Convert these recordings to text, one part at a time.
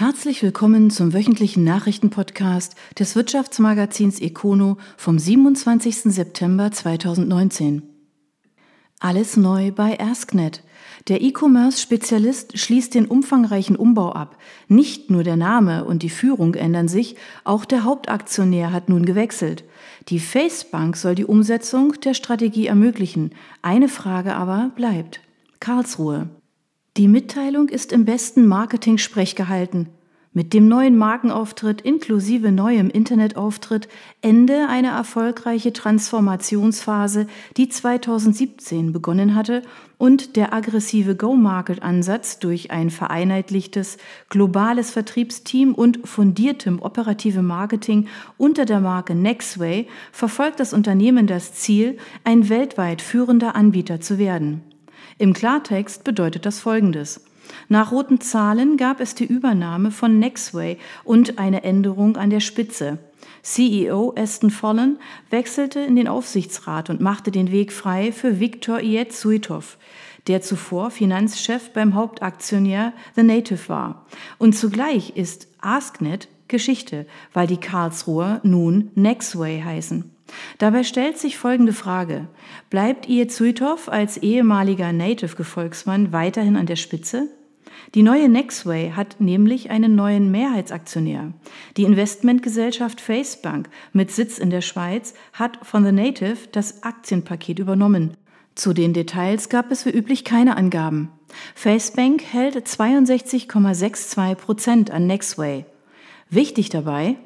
Herzlich willkommen zum wöchentlichen Nachrichtenpodcast des Wirtschaftsmagazins Econo vom 27. September 2019. Alles neu bei AskNet. Der E-Commerce-Spezialist schließt den umfangreichen Umbau ab. Nicht nur der Name und die Führung ändern sich, auch der Hauptaktionär hat nun gewechselt. Die Facebank soll die Umsetzung der Strategie ermöglichen. Eine Frage aber bleibt. Karlsruhe. Die Mitteilung ist im besten Marketing-Sprech gehalten. Mit dem neuen Markenauftritt inklusive neuem Internetauftritt Ende eine erfolgreiche Transformationsphase, die 2017 begonnen hatte und der aggressive Go-Market-Ansatz durch ein vereinheitlichtes globales Vertriebsteam und fundiertem operative Marketing unter der Marke Nextway verfolgt das Unternehmen das Ziel, ein weltweit führender Anbieter zu werden. Im Klartext bedeutet das Folgendes. Nach roten Zahlen gab es die Übernahme von Nextway und eine Änderung an der Spitze. CEO Aston Follen wechselte in den Aufsichtsrat und machte den Weg frei für Viktor Ietsuitov, der zuvor Finanzchef beim Hauptaktionär The Native war. Und zugleich ist AskNet Geschichte, weil die Karlsruher nun Nextway heißen. Dabei stellt sich folgende Frage. Bleibt Ietsuitov als ehemaliger Native-Gefolgsmann weiterhin an der Spitze? Die neue Nextway hat nämlich einen neuen Mehrheitsaktionär. Die Investmentgesellschaft Facebank mit Sitz in der Schweiz hat von The Native das Aktienpaket übernommen. Zu den Details gab es wie üblich keine Angaben. Facebank hält 62,62 Prozent an Nextway. Wichtig dabei,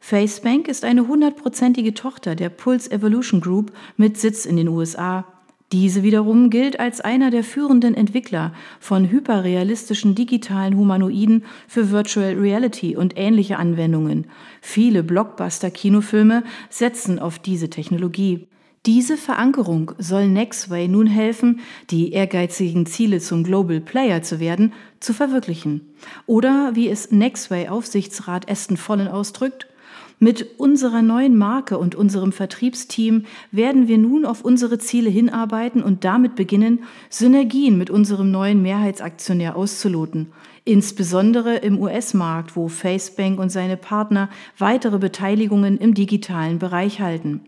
Facebank ist eine hundertprozentige Tochter der Pulse Evolution Group mit Sitz in den USA. Diese wiederum gilt als einer der führenden Entwickler von hyperrealistischen digitalen Humanoiden für Virtual Reality und ähnliche Anwendungen. Viele Blockbuster-Kinofilme setzen auf diese Technologie. Diese Verankerung soll Nextway nun helfen, die ehrgeizigen Ziele zum Global Player zu werden, zu verwirklichen. Oder wie es Nextway Aufsichtsrat Aston Vollen ausdrückt, mit unserer neuen Marke und unserem Vertriebsteam werden wir nun auf unsere Ziele hinarbeiten und damit beginnen, Synergien mit unserem neuen Mehrheitsaktionär auszuloten. Insbesondere im US-Markt, wo Facebank und seine Partner weitere Beteiligungen im digitalen Bereich halten.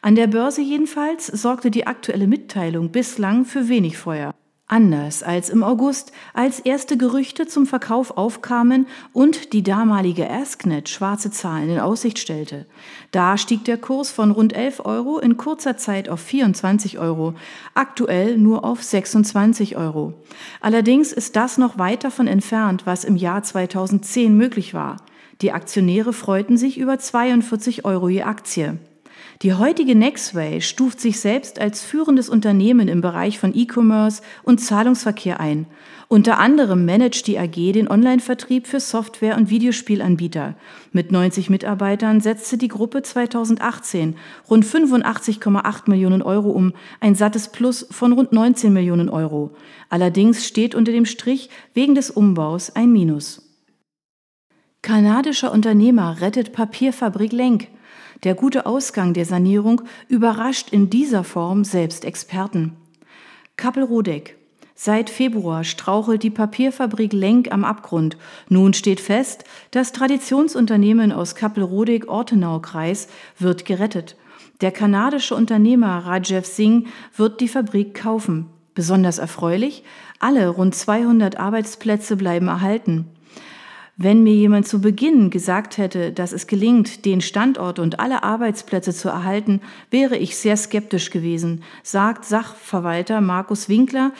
An der Börse jedenfalls sorgte die aktuelle Mitteilung bislang für wenig Feuer. Anders als im August, als erste Gerüchte zum Verkauf aufkamen und die damalige Asknet schwarze Zahlen in Aussicht stellte. Da stieg der Kurs von rund 11 Euro in kurzer Zeit auf 24 Euro, aktuell nur auf 26 Euro. Allerdings ist das noch weit davon entfernt, was im Jahr 2010 möglich war. Die Aktionäre freuten sich über 42 Euro je Aktie. Die heutige Nextway stuft sich selbst als führendes Unternehmen im Bereich von E-Commerce und Zahlungsverkehr ein. Unter anderem managt die AG den Online-Vertrieb für Software- und Videospielanbieter. Mit 90 Mitarbeitern setzte die Gruppe 2018 rund 85,8 Millionen Euro um, ein sattes Plus von rund 19 Millionen Euro. Allerdings steht unter dem Strich wegen des Umbaus ein Minus. Kanadischer Unternehmer rettet Papierfabrik Lenk. Der gute Ausgang der Sanierung überrascht in dieser Form selbst Experten. Kappel-Rodeck. Seit Februar strauchelt die Papierfabrik Lenk am Abgrund. Nun steht fest, das Traditionsunternehmen aus Kappel-Rodeck-Ortenau-Kreis wird gerettet. Der kanadische Unternehmer Rajev Singh wird die Fabrik kaufen. Besonders erfreulich, alle rund 200 Arbeitsplätze bleiben erhalten. Wenn mir jemand zu Beginn gesagt hätte, dass es gelingt, den Standort und alle Arbeitsplätze zu erhalten, wäre ich sehr skeptisch gewesen, sagt Sachverwalter Markus Winkler,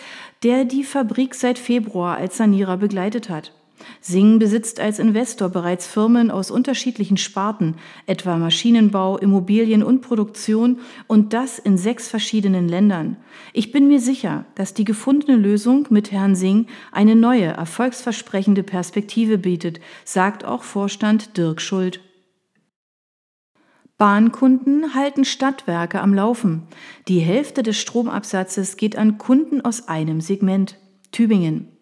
der die Fabrik seit Februar als Sanierer begleitet hat. Singen besitzt als Investor bereits Firmen aus unterschiedlichen Sparten, etwa Maschinenbau, Immobilien und Produktion, und das in sechs verschiedenen Ländern. Ich bin mir sicher, dass die gefundene Lösung mit Herrn Singh eine neue, erfolgsversprechende Perspektive bietet, sagt auch Vorstand Dirk Schuld. Bahnkunden halten Stadtwerke am Laufen. Die Hälfte des Stromabsatzes geht an Kunden aus einem Segment, Tübingen.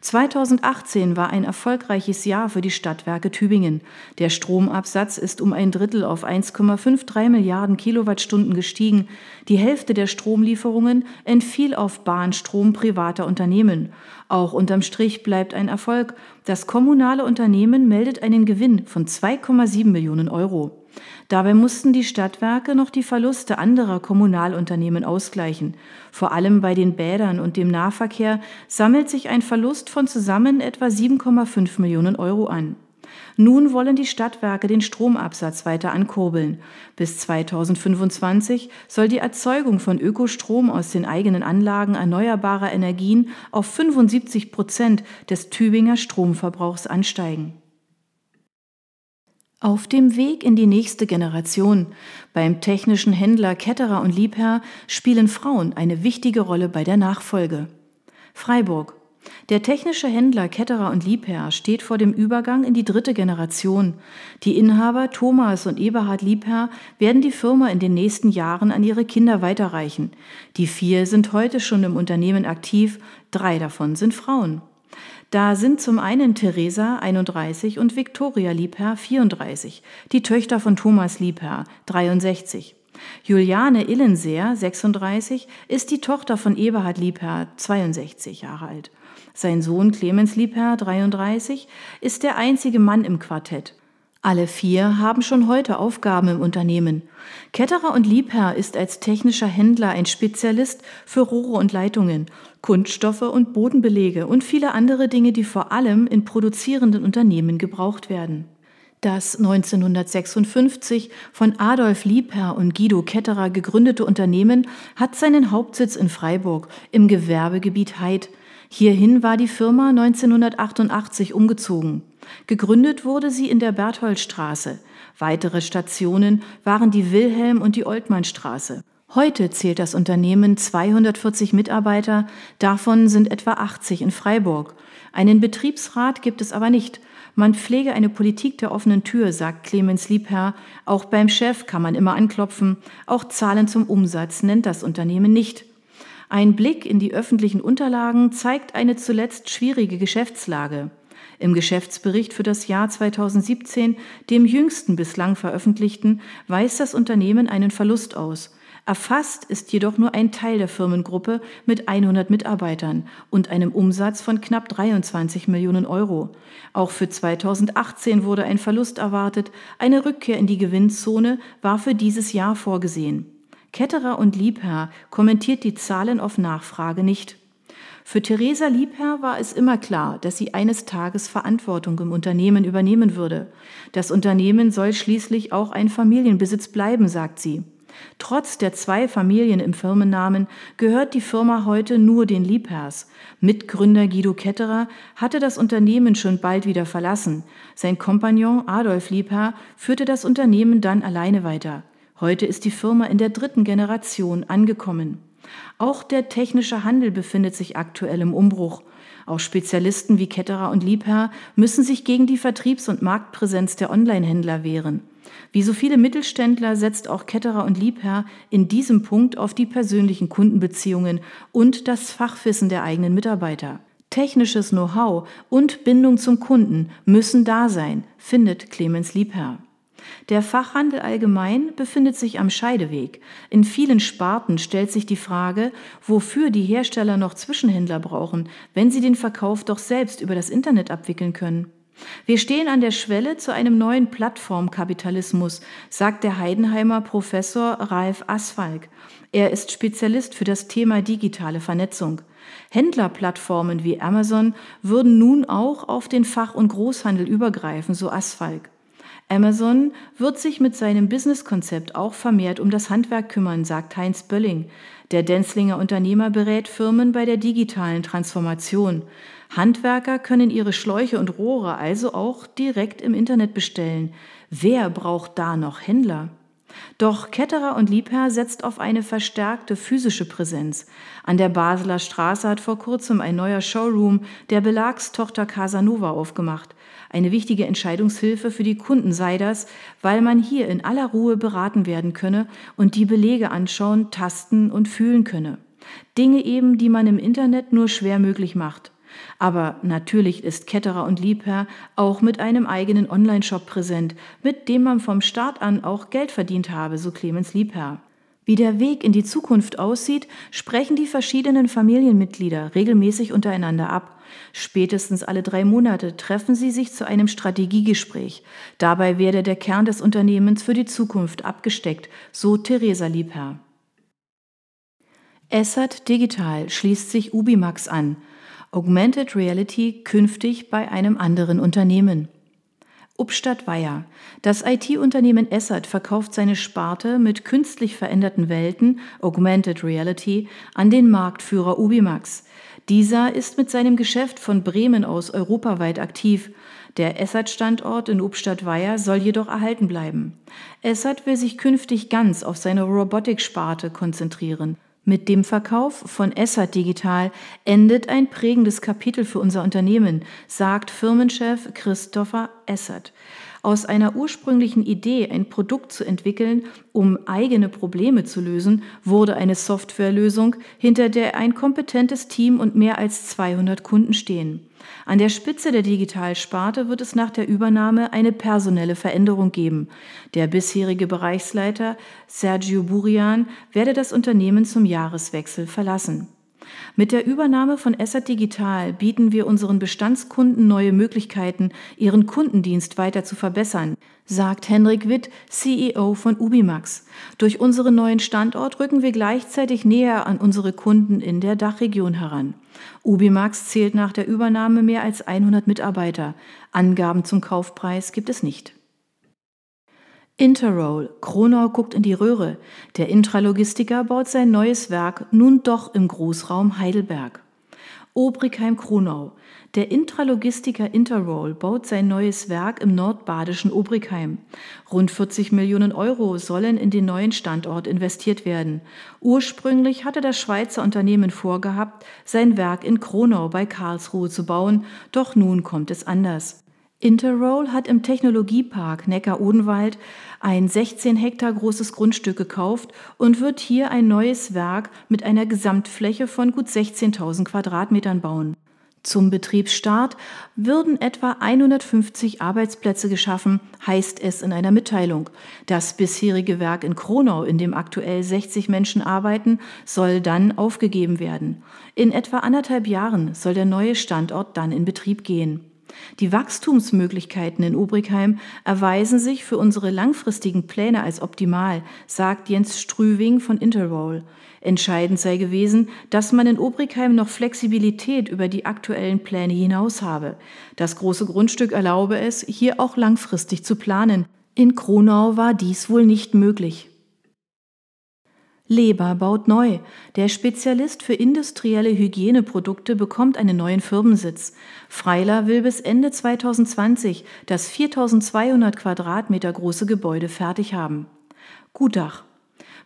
2018 war ein erfolgreiches Jahr für die Stadtwerke Tübingen. Der Stromabsatz ist um ein Drittel auf 1,53 Milliarden Kilowattstunden gestiegen. Die Hälfte der Stromlieferungen entfiel auf Bahnstrom privater Unternehmen. Auch unterm Strich bleibt ein Erfolg. Das kommunale Unternehmen meldet einen Gewinn von 2,7 Millionen Euro. Dabei mussten die Stadtwerke noch die Verluste anderer Kommunalunternehmen ausgleichen. Vor allem bei den Bädern und dem Nahverkehr sammelt sich ein Verlust von zusammen etwa 7,5 Millionen Euro an. Nun wollen die Stadtwerke den Stromabsatz weiter ankurbeln. Bis 2025 soll die Erzeugung von Ökostrom aus den eigenen Anlagen erneuerbarer Energien auf 75 Prozent des Tübinger Stromverbrauchs ansteigen. Auf dem Weg in die nächste Generation beim technischen Händler Ketterer und Liebherr spielen Frauen eine wichtige Rolle bei der Nachfolge. Freiburg. Der technische Händler Ketterer und Liebherr steht vor dem Übergang in die dritte Generation. Die Inhaber Thomas und Eberhard Liebherr werden die Firma in den nächsten Jahren an ihre Kinder weiterreichen. Die vier sind heute schon im Unternehmen aktiv, drei davon sind Frauen. Da sind zum einen Theresa 31 und Viktoria Liebherr 34, die Töchter von Thomas Liebherr 63. Juliane Illenseer 36 ist die Tochter von Eberhard Liebherr 62 Jahre alt. Sein Sohn Clemens Liebherr 33 ist der einzige Mann im Quartett. Alle vier haben schon heute Aufgaben im Unternehmen. Ketterer und Liebherr ist als technischer Händler ein Spezialist für Rohre und Leitungen, Kunststoffe und Bodenbelege und viele andere Dinge, die vor allem in produzierenden Unternehmen gebraucht werden. Das 1956 von Adolf Liebherr und Guido Ketterer gegründete Unternehmen hat seinen Hauptsitz in Freiburg im Gewerbegebiet Heid. Hierhin war die Firma 1988 umgezogen. Gegründet wurde sie in der Bertholdstraße. Weitere Stationen waren die Wilhelm- und die Oltmannstraße. Heute zählt das Unternehmen 240 Mitarbeiter, davon sind etwa 80 in Freiburg. Einen Betriebsrat gibt es aber nicht. Man pflege eine Politik der offenen Tür, sagt Clemens Liebherr. Auch beim Chef kann man immer anklopfen. Auch Zahlen zum Umsatz nennt das Unternehmen nicht. Ein Blick in die öffentlichen Unterlagen zeigt eine zuletzt schwierige Geschäftslage. Im Geschäftsbericht für das Jahr 2017, dem jüngsten bislang veröffentlichten, weist das Unternehmen einen Verlust aus. Erfasst ist jedoch nur ein Teil der Firmengruppe mit 100 Mitarbeitern und einem Umsatz von knapp 23 Millionen Euro. Auch für 2018 wurde ein Verlust erwartet. Eine Rückkehr in die Gewinnzone war für dieses Jahr vorgesehen. Ketterer und Liebherr kommentiert die Zahlen auf Nachfrage nicht. Für Theresa Liebherr war es immer klar, dass sie eines Tages Verantwortung im Unternehmen übernehmen würde. Das Unternehmen soll schließlich auch ein Familienbesitz bleiben, sagt sie. Trotz der zwei Familien im Firmennamen gehört die Firma heute nur den Liebherrs. Mitgründer Guido Ketterer hatte das Unternehmen schon bald wieder verlassen. Sein Kompagnon Adolf Liebherr führte das Unternehmen dann alleine weiter. Heute ist die Firma in der dritten Generation angekommen. Auch der technische Handel befindet sich aktuell im Umbruch. Auch Spezialisten wie Ketterer und Liebherr müssen sich gegen die Vertriebs- und Marktpräsenz der Online-Händler wehren. Wie so viele Mittelständler setzt auch Ketterer und Liebherr in diesem Punkt auf die persönlichen Kundenbeziehungen und das Fachwissen der eigenen Mitarbeiter. Technisches Know-how und Bindung zum Kunden müssen da sein, findet Clemens Liebherr. Der Fachhandel allgemein befindet sich am Scheideweg. In vielen Sparten stellt sich die Frage, wofür die Hersteller noch Zwischenhändler brauchen, wenn sie den Verkauf doch selbst über das Internet abwickeln können. Wir stehen an der Schwelle zu einem neuen Plattformkapitalismus, sagt der Heidenheimer Professor Ralf Asfalk. Er ist Spezialist für das Thema digitale Vernetzung. Händlerplattformen wie Amazon würden nun auch auf den Fach- und Großhandel übergreifen, so Asfalk. Amazon wird sich mit seinem Businesskonzept auch vermehrt um das Handwerk kümmern, sagt Heinz Bölling. Der Denzlinger Unternehmer berät Firmen bei der digitalen Transformation. Handwerker können ihre Schläuche und Rohre also auch direkt im Internet bestellen. Wer braucht da noch Händler? Doch Ketterer und Liebherr setzt auf eine verstärkte physische Präsenz. An der Basler Straße hat vor kurzem ein neuer Showroom der Belagstochter Casanova aufgemacht. Eine wichtige Entscheidungshilfe für die Kunden sei das, weil man hier in aller Ruhe beraten werden könne und die Belege anschauen, tasten und fühlen könne. Dinge eben, die man im Internet nur schwer möglich macht. Aber natürlich ist Ketterer und Liebherr auch mit einem eigenen Onlineshop präsent, mit dem man vom Start an auch Geld verdient habe, so Clemens Liebherr. Wie der Weg in die Zukunft aussieht, sprechen die verschiedenen Familienmitglieder regelmäßig untereinander ab. Spätestens alle drei Monate treffen sie sich zu einem Strategiegespräch. Dabei werde der Kern des Unternehmens für die Zukunft abgesteckt, so Theresa Liebherr. Essert Digital schließt sich Ubimax an. Augmented Reality künftig bei einem anderen Unternehmen. Upstadt Weiher. Das IT-Unternehmen Essert verkauft seine Sparte mit künstlich veränderten Welten, Augmented Reality, an den Marktführer Ubimax. Dieser ist mit seinem Geschäft von Bremen aus europaweit aktiv. Der Essert-Standort in Upstadt-Weiher soll jedoch erhalten bleiben. Essert will sich künftig ganz auf seine Robotik-Sparte konzentrieren. Mit dem Verkauf von Essert Digital endet ein prägendes Kapitel für unser Unternehmen, sagt Firmenchef Christopher Essert. Aus einer ursprünglichen Idee, ein Produkt zu entwickeln, um eigene Probleme zu lösen, wurde eine Softwarelösung, hinter der ein kompetentes Team und mehr als 200 Kunden stehen. An der Spitze der Digitalsparte wird es nach der Übernahme eine personelle Veränderung geben. Der bisherige Bereichsleiter Sergio Burian werde das Unternehmen zum Jahreswechsel verlassen. Mit der Übernahme von Essert Digital bieten wir unseren Bestandskunden neue Möglichkeiten, ihren Kundendienst weiter zu verbessern, sagt Henrik Witt, CEO von Ubimax. Durch unseren neuen Standort rücken wir gleichzeitig näher an unsere Kunden in der Dachregion heran. Ubimax zählt nach der Übernahme mehr als 100 Mitarbeiter. Angaben zum Kaufpreis gibt es nicht. Interroll. Kronau guckt in die Röhre. Der Intralogistiker baut sein neues Werk nun doch im Großraum Heidelberg. Obrigheim-Kronau. Der Intralogistiker Interroll baut sein neues Werk im nordbadischen Obrigheim. Rund 40 Millionen Euro sollen in den neuen Standort investiert werden. Ursprünglich hatte das Schweizer Unternehmen vorgehabt, sein Werk in Kronau bei Karlsruhe zu bauen, doch nun kommt es anders. Interroll hat im Technologiepark Neckar-Odenwald ein 16 Hektar großes Grundstück gekauft und wird hier ein neues Werk mit einer Gesamtfläche von gut 16.000 Quadratmetern bauen. Zum Betriebsstart würden etwa 150 Arbeitsplätze geschaffen, heißt es in einer Mitteilung. Das bisherige Werk in Kronau, in dem aktuell 60 Menschen arbeiten, soll dann aufgegeben werden. In etwa anderthalb Jahren soll der neue Standort dann in Betrieb gehen. Die Wachstumsmöglichkeiten in Obrigheim erweisen sich für unsere langfristigen Pläne als optimal, sagt Jens Strüving von Interroll. Entscheidend sei gewesen, dass man in Obrigheim noch Flexibilität über die aktuellen Pläne hinaus habe. Das große Grundstück erlaube es, hier auch langfristig zu planen. In Kronau war dies wohl nicht möglich. Leber baut neu. Der Spezialist für industrielle Hygieneprodukte bekommt einen neuen Firmensitz. Freiler will bis Ende 2020 das 4200 Quadratmeter große Gebäude fertig haben. Gutach.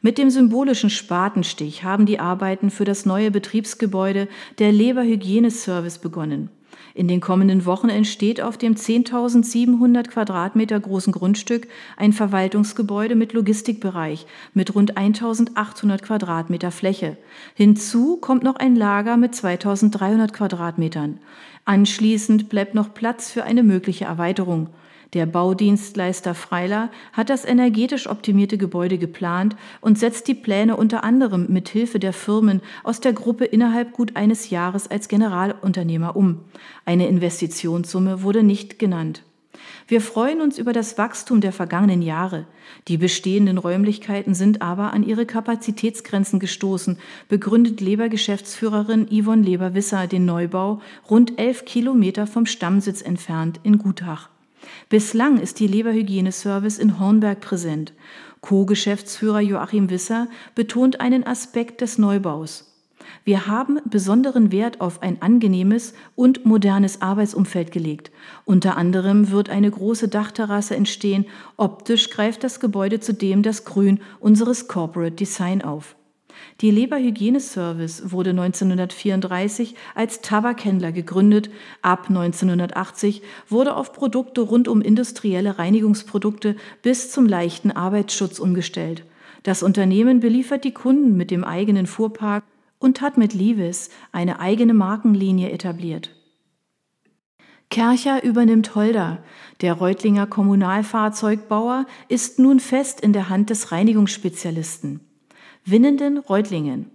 Mit dem symbolischen Spatenstich haben die Arbeiten für das neue Betriebsgebäude der Leber Hygieneservice begonnen. In den kommenden Wochen entsteht auf dem 10.700 Quadratmeter großen Grundstück ein Verwaltungsgebäude mit Logistikbereich mit rund 1.800 Quadratmeter Fläche. Hinzu kommt noch ein Lager mit 2.300 Quadratmetern. Anschließend bleibt noch Platz für eine mögliche Erweiterung. Der Baudienstleister Freiler hat das energetisch optimierte Gebäude geplant und setzt die Pläne unter anderem mit Hilfe der Firmen aus der Gruppe innerhalb gut eines Jahres als Generalunternehmer um. Eine Investitionssumme wurde nicht genannt. Wir freuen uns über das Wachstum der vergangenen Jahre. Die bestehenden Räumlichkeiten sind aber an ihre Kapazitätsgrenzen gestoßen, begründet Leber-Geschäftsführerin Yvonne Leber-Wisser den Neubau rund elf Kilometer vom Stammsitz entfernt in Gutach. Bislang ist die Leberhygieneservice in Hornberg präsent. Co-Geschäftsführer Joachim Wisser betont einen Aspekt des Neubaus. Wir haben besonderen Wert auf ein angenehmes und modernes Arbeitsumfeld gelegt. Unter anderem wird eine große Dachterrasse entstehen. Optisch greift das Gebäude zudem das Grün unseres Corporate Design auf. Die Leberhygieneservice wurde 1934 als Tabakhändler gegründet. Ab 1980 wurde auf Produkte rund um industrielle Reinigungsprodukte bis zum leichten Arbeitsschutz umgestellt. Das Unternehmen beliefert die Kunden mit dem eigenen Fuhrpark und hat mit Levis eine eigene Markenlinie etabliert. Kercher übernimmt Holder. Der Reutlinger Kommunalfahrzeugbauer ist nun fest in der Hand des Reinigungsspezialisten. Winnenden Reutlingen.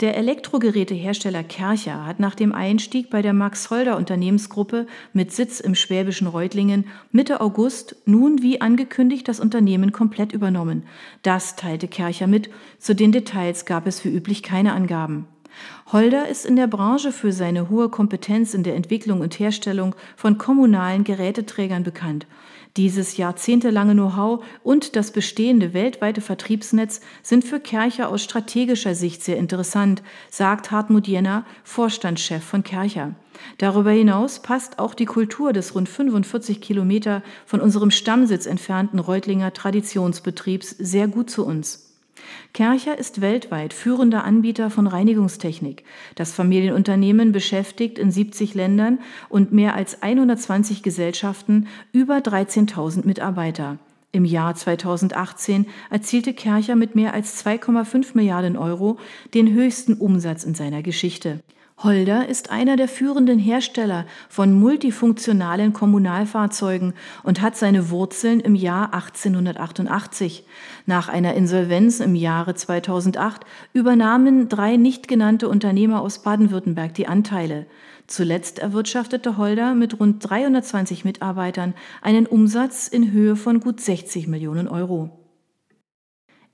Der Elektrogerätehersteller Kercher hat nach dem Einstieg bei der Max Holder Unternehmensgruppe mit Sitz im schwäbischen Reutlingen Mitte August nun wie angekündigt das Unternehmen komplett übernommen. Das teilte Kercher mit. Zu den Details gab es wie üblich keine Angaben. Holder ist in der Branche für seine hohe Kompetenz in der Entwicklung und Herstellung von kommunalen Geräteträgern bekannt. Dieses jahrzehntelange Know-how und das bestehende weltweite Vertriebsnetz sind für Kercher aus strategischer Sicht sehr interessant, sagt Hartmut Jenner, Vorstandschef von Kercher. Darüber hinaus passt auch die Kultur des rund 45 Kilometer von unserem Stammsitz entfernten Reutlinger Traditionsbetriebs sehr gut zu uns. Kercher ist weltweit führender Anbieter von Reinigungstechnik. Das Familienunternehmen beschäftigt in 70 Ländern und mehr als 120 Gesellschaften über 13.000 Mitarbeiter. Im Jahr 2018 erzielte Kercher mit mehr als 2,5 Milliarden Euro den höchsten Umsatz in seiner Geschichte. Holder ist einer der führenden Hersteller von multifunktionalen Kommunalfahrzeugen und hat seine Wurzeln im Jahr 1888. Nach einer Insolvenz im Jahre 2008 übernahmen drei nicht genannte Unternehmer aus Baden-Württemberg die Anteile. Zuletzt erwirtschaftete Holder mit rund 320 Mitarbeitern einen Umsatz in Höhe von gut 60 Millionen Euro.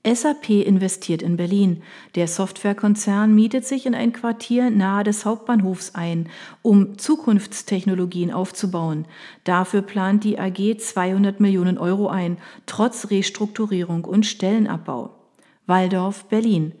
SAP investiert in Berlin. Der Softwarekonzern mietet sich in ein Quartier nahe des Hauptbahnhofs ein, um Zukunftstechnologien aufzubauen. Dafür plant die AG 200 Millionen Euro ein, trotz Restrukturierung und Stellenabbau. Waldorf, Berlin.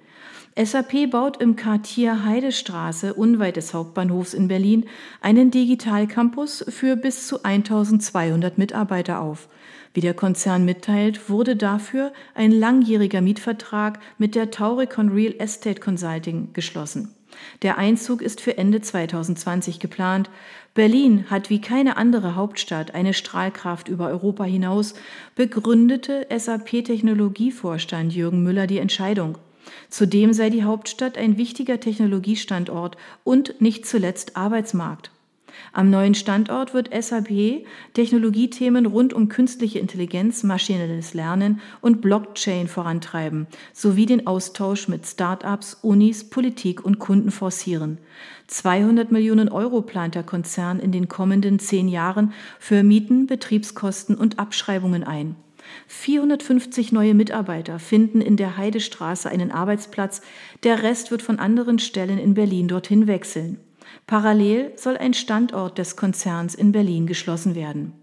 SAP baut im Quartier Heidestraße unweit des Hauptbahnhofs in Berlin einen Digitalcampus für bis zu 1200 Mitarbeiter auf. Wie der Konzern mitteilt, wurde dafür ein langjähriger Mietvertrag mit der Tauricon Real Estate Consulting geschlossen. Der Einzug ist für Ende 2020 geplant. Berlin hat wie keine andere Hauptstadt eine Strahlkraft über Europa hinaus, begründete SAP-Technologievorstand Jürgen Müller die Entscheidung. Zudem sei die Hauptstadt ein wichtiger Technologiestandort und nicht zuletzt Arbeitsmarkt. Am neuen Standort wird SAP Technologiethemen rund um künstliche Intelligenz, maschinelles Lernen und Blockchain vorantreiben, sowie den Austausch mit Start-ups, Unis, Politik und Kunden forcieren. 200 Millionen Euro plant der Konzern in den kommenden zehn Jahren für Mieten, Betriebskosten und Abschreibungen ein. 450 neue Mitarbeiter finden in der Heidestraße einen Arbeitsplatz, der Rest wird von anderen Stellen in Berlin dorthin wechseln. Parallel soll ein Standort des Konzerns in Berlin geschlossen werden.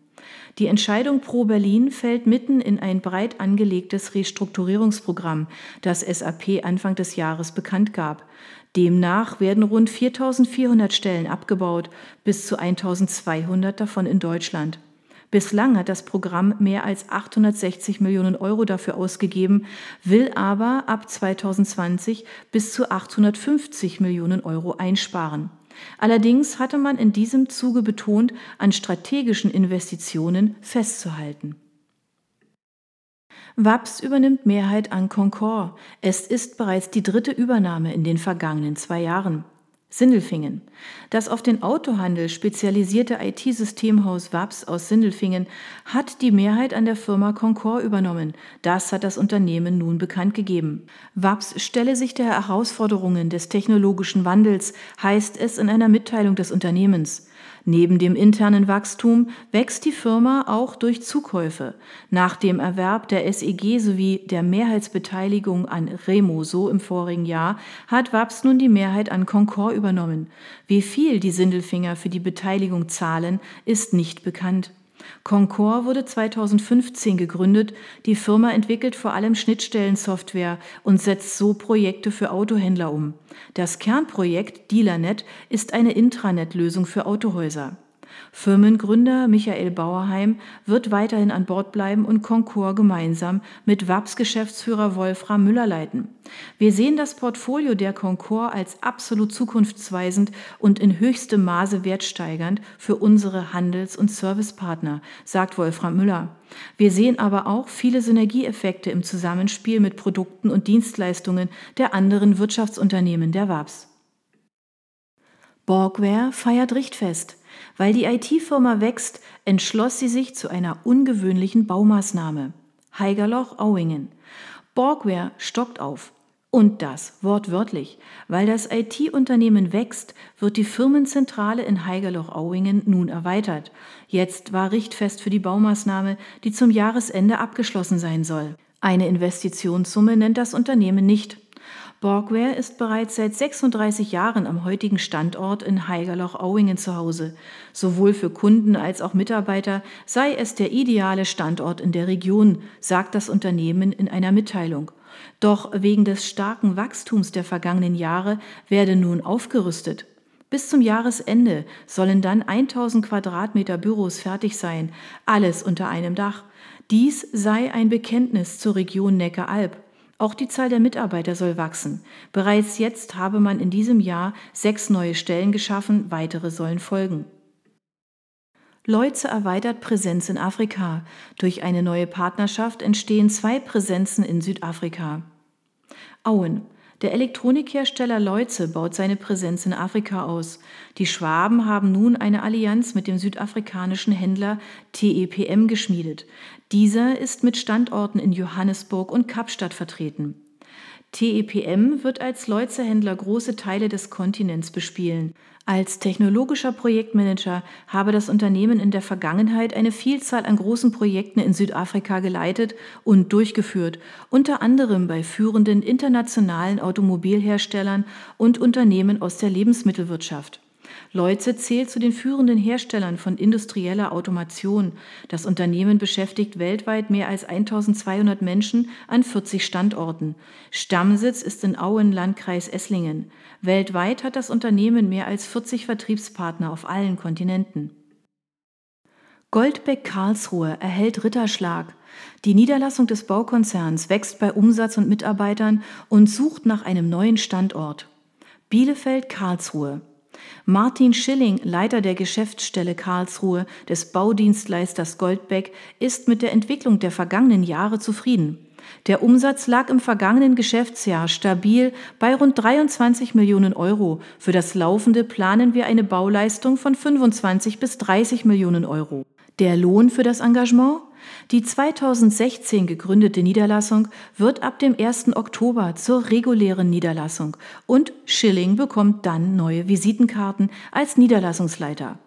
Die Entscheidung pro Berlin fällt mitten in ein breit angelegtes Restrukturierungsprogramm, das SAP Anfang des Jahres bekannt gab. Demnach werden rund 4400 Stellen abgebaut, bis zu 1200 davon in Deutschland. Bislang hat das Programm mehr als 860 Millionen Euro dafür ausgegeben, will aber ab 2020 bis zu 850 Millionen Euro einsparen. Allerdings hatte man in diesem Zuge betont, an strategischen Investitionen festzuhalten. WAPS übernimmt Mehrheit an Concor. Es ist bereits die dritte Übernahme in den vergangenen zwei Jahren. Sindelfingen. Das auf den Autohandel spezialisierte IT-Systemhaus WAPS aus Sindelfingen hat die Mehrheit an der Firma Concor übernommen. Das hat das Unternehmen nun bekannt gegeben. WAPS stelle sich der Herausforderungen des technologischen Wandels, heißt es in einer Mitteilung des Unternehmens. Neben dem internen Wachstum wächst die Firma auch durch Zukäufe. Nach dem Erwerb der SEG sowie der Mehrheitsbeteiligung an Remoso im vorigen Jahr hat WAPS nun die Mehrheit an Concor übernommen. Wie viel die Sindelfinger für die Beteiligung zahlen, ist nicht bekannt. Concor wurde 2015 gegründet. Die Firma entwickelt vor allem Schnittstellensoftware und setzt so Projekte für Autohändler um. Das Kernprojekt DealerNet ist eine Intranet-Lösung für Autohäuser. Firmengründer Michael Bauerheim wird weiterhin an Bord bleiben und Concor gemeinsam mit WAPS-Geschäftsführer Wolfram Müller leiten. Wir sehen das Portfolio der Concor als absolut zukunftsweisend und in höchstem Maße wertsteigernd für unsere Handels- und Servicepartner, sagt Wolfram Müller. Wir sehen aber auch viele Synergieeffekte im Zusammenspiel mit Produkten und Dienstleistungen der anderen Wirtschaftsunternehmen der WAPS. Borgware feiert Richtfest. Weil die IT-Firma wächst, entschloss sie sich zu einer ungewöhnlichen Baumaßnahme. Heigerloch-Auingen. Borgware stockt auf. Und das wortwörtlich. Weil das IT-Unternehmen wächst, wird die Firmenzentrale in Heigerloch-Auingen nun erweitert. Jetzt war richtfest für die Baumaßnahme, die zum Jahresende abgeschlossen sein soll. Eine Investitionssumme nennt das Unternehmen nicht. Borgware ist bereits seit 36 Jahren am heutigen Standort in Heigerloch-Auingen zu Hause. Sowohl für Kunden als auch Mitarbeiter sei es der ideale Standort in der Region, sagt das Unternehmen in einer Mitteilung. Doch wegen des starken Wachstums der vergangenen Jahre werde nun aufgerüstet. Bis zum Jahresende sollen dann 1000 Quadratmeter Büros fertig sein, alles unter einem Dach. Dies sei ein Bekenntnis zur Region Neckaralb. Auch die Zahl der Mitarbeiter soll wachsen. Bereits jetzt habe man in diesem Jahr sechs neue Stellen geschaffen, weitere sollen folgen. Leutze erweitert Präsenz in Afrika. Durch eine neue Partnerschaft entstehen zwei Präsenzen in Südafrika. Auen. Der Elektronikhersteller Leutze baut seine Präsenz in Afrika aus. Die Schwaben haben nun eine Allianz mit dem südafrikanischen Händler TEPM geschmiedet. Dieser ist mit Standorten in Johannesburg und Kapstadt vertreten. TEPM wird als Leutze-Händler große Teile des Kontinents bespielen. Als technologischer Projektmanager habe das Unternehmen in der Vergangenheit eine Vielzahl an großen Projekten in Südafrika geleitet und durchgeführt, unter anderem bei führenden internationalen Automobilherstellern und Unternehmen aus der Lebensmittelwirtschaft. Leutze zählt zu den führenden Herstellern von industrieller Automation. Das Unternehmen beschäftigt weltweit mehr als 1200 Menschen an 40 Standorten. Stammsitz ist in Auen, Landkreis Esslingen. Weltweit hat das Unternehmen mehr als 40 Vertriebspartner auf allen Kontinenten. Goldbeck Karlsruhe erhält Ritterschlag. Die Niederlassung des Baukonzerns wächst bei Umsatz und Mitarbeitern und sucht nach einem neuen Standort. Bielefeld Karlsruhe. Martin Schilling, Leiter der Geschäftsstelle Karlsruhe des Baudienstleisters Goldbeck, ist mit der Entwicklung der vergangenen Jahre zufrieden. Der Umsatz lag im vergangenen Geschäftsjahr stabil bei rund 23 Millionen Euro. Für das laufende planen wir eine Bauleistung von 25 bis 30 Millionen Euro. Der Lohn für das Engagement? Die 2016 gegründete Niederlassung wird ab dem 1. Oktober zur regulären Niederlassung und Schilling bekommt dann neue Visitenkarten als Niederlassungsleiter.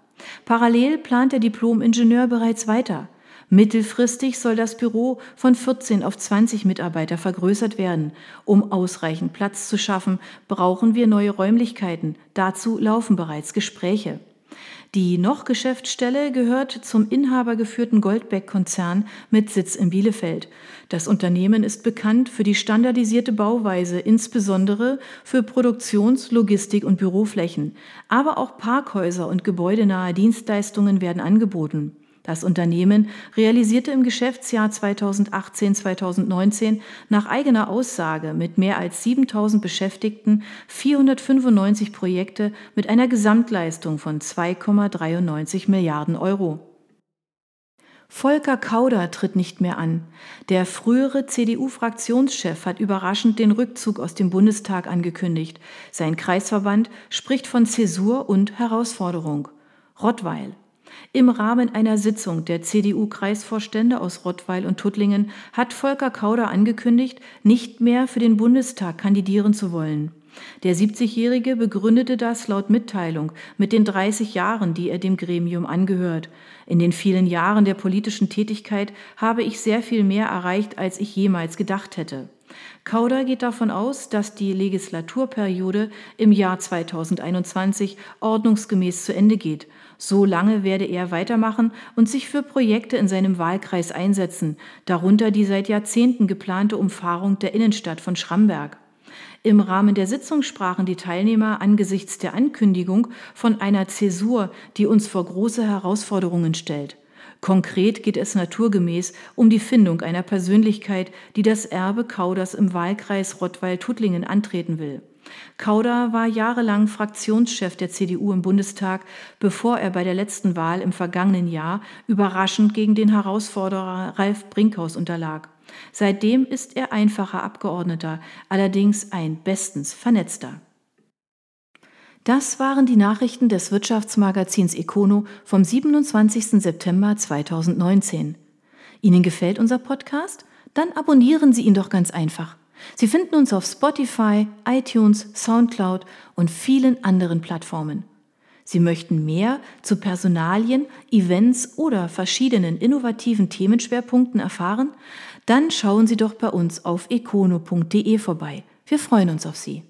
Parallel plant der Diplom-Ingenieur bereits weiter. Mittelfristig soll das Büro von 14 auf 20 Mitarbeiter vergrößert werden. Um ausreichend Platz zu schaffen, brauchen wir neue Räumlichkeiten. Dazu laufen bereits Gespräche. Die Noch-Geschäftsstelle gehört zum inhabergeführten Goldbeck-Konzern mit Sitz in Bielefeld. Das Unternehmen ist bekannt für die standardisierte Bauweise, insbesondere für Produktions-, Logistik- und Büroflächen. Aber auch Parkhäuser und gebäudenahe Dienstleistungen werden angeboten. Das Unternehmen realisierte im Geschäftsjahr 2018-2019 nach eigener Aussage mit mehr als 7000 Beschäftigten 495 Projekte mit einer Gesamtleistung von 2,93 Milliarden Euro. Volker Kauder tritt nicht mehr an. Der frühere CDU-Fraktionschef hat überraschend den Rückzug aus dem Bundestag angekündigt. Sein Kreisverband spricht von Zäsur und Herausforderung. Rottweil. Im Rahmen einer Sitzung der CDU-Kreisvorstände aus Rottweil und Tuttlingen hat Volker Kauder angekündigt, nicht mehr für den Bundestag kandidieren zu wollen. Der 70-Jährige begründete das laut Mitteilung mit den 30 Jahren, die er dem Gremium angehört. In den vielen Jahren der politischen Tätigkeit habe ich sehr viel mehr erreicht, als ich jemals gedacht hätte. Kauder geht davon aus, dass die Legislaturperiode im Jahr 2021 ordnungsgemäß zu Ende geht. So lange werde er weitermachen und sich für Projekte in seinem Wahlkreis einsetzen, darunter die seit Jahrzehnten geplante Umfahrung der Innenstadt von Schramberg. Im Rahmen der Sitzung sprachen die Teilnehmer angesichts der Ankündigung von einer Zäsur, die uns vor große Herausforderungen stellt. Konkret geht es naturgemäß um die Findung einer Persönlichkeit, die das Erbe Kauders im Wahlkreis Rottweil-Tuttlingen antreten will. Kauder war jahrelang Fraktionschef der CDU im Bundestag, bevor er bei der letzten Wahl im vergangenen Jahr überraschend gegen den Herausforderer Ralf Brinkhaus unterlag. Seitdem ist er einfacher Abgeordneter, allerdings ein bestens vernetzter. Das waren die Nachrichten des Wirtschaftsmagazins Econo vom 27. September 2019. Ihnen gefällt unser Podcast? Dann abonnieren Sie ihn doch ganz einfach. Sie finden uns auf Spotify, iTunes, SoundCloud und vielen anderen Plattformen. Sie möchten mehr zu Personalien, Events oder verschiedenen innovativen Themenschwerpunkten erfahren? Dann schauen Sie doch bei uns auf econo.de vorbei. Wir freuen uns auf Sie.